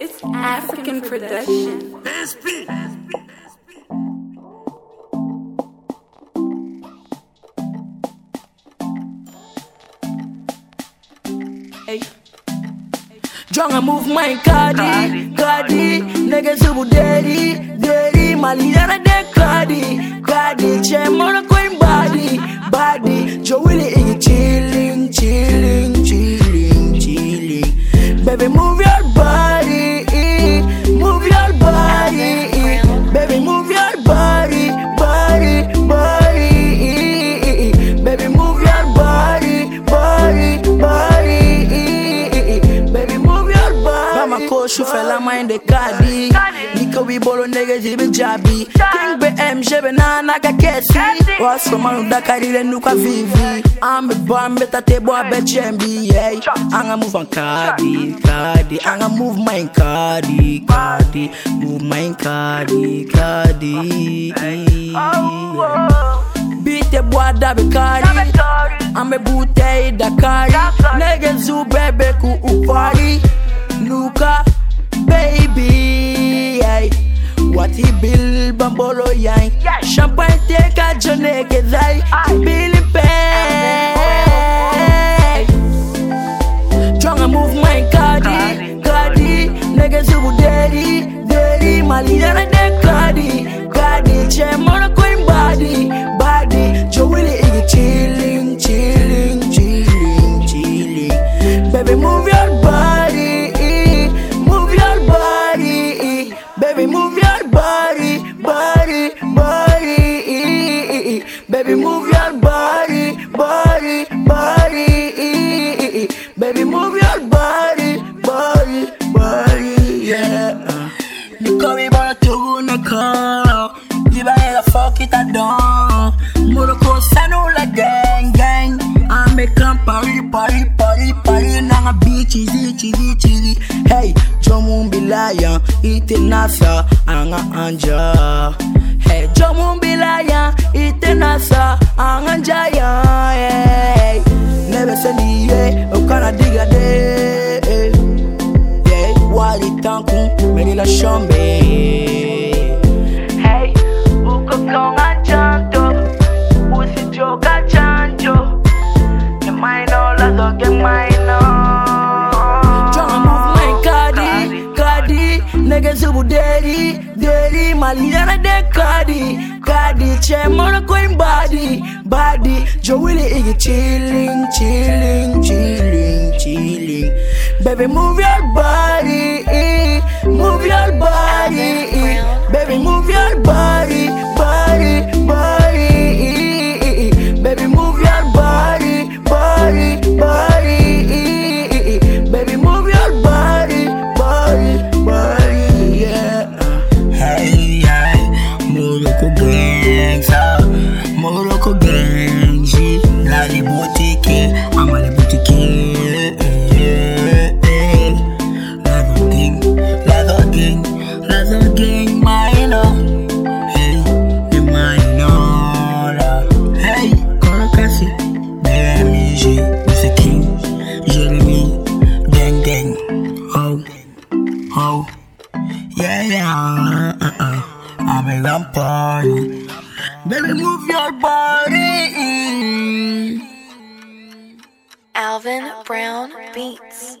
It's African production. SP. Hey. Jonga move my cardi, cardi, niggas who daddy, daddy, Maliana de cardi, cardi, chemona Ko shufela mind de kadi, niko we bolo nigga jibe jabi, king be MJ be na naga kesi, waso manu dakari le nuka vivi, ambe bambe tate bo abe chembi, yeah, anga move on kadi, kadi, anga move my kadi, kadi, move my kadi, kadi. Beat the boy da be kadi, ambe bute da kadi, nigga zu bebe ku upari, Build bambolo yang Champagne take a jone ke dai. Billy pay Jonga move my cardi Cardi Niggas who daddy Daddy Maliana de cardi Body Body. Baby move your body Body Body Yeah. Niko mi bora tugu na karo Diba nigga fuck it I don't. Muroko sanu la gang gang. I make come party party party party. Nanga beach cheesy cheesy cheesy. Hey Jomumbilaya ite nasa anga anja. Hey Jomumbilaya ite nasa anga anja Hey Never send ye ukana diga de Yeah oh, Wali tanku Merila shombe. Hey Uko konga chanto. Usijoka chanjo Get mine all I don't get mine all. Tryna move my cardi Cardi Niggas who daddy Daddy Maliana de cardi Cardi Che mona coin body Body. Joe Willie igi chilling Chilling Chilling Chilling. Baby move your body eh. Move your body eh. Baby move your Body oh yeah, yeah, I'm a rampart. Baby, move your body. Alvin Brown Beats.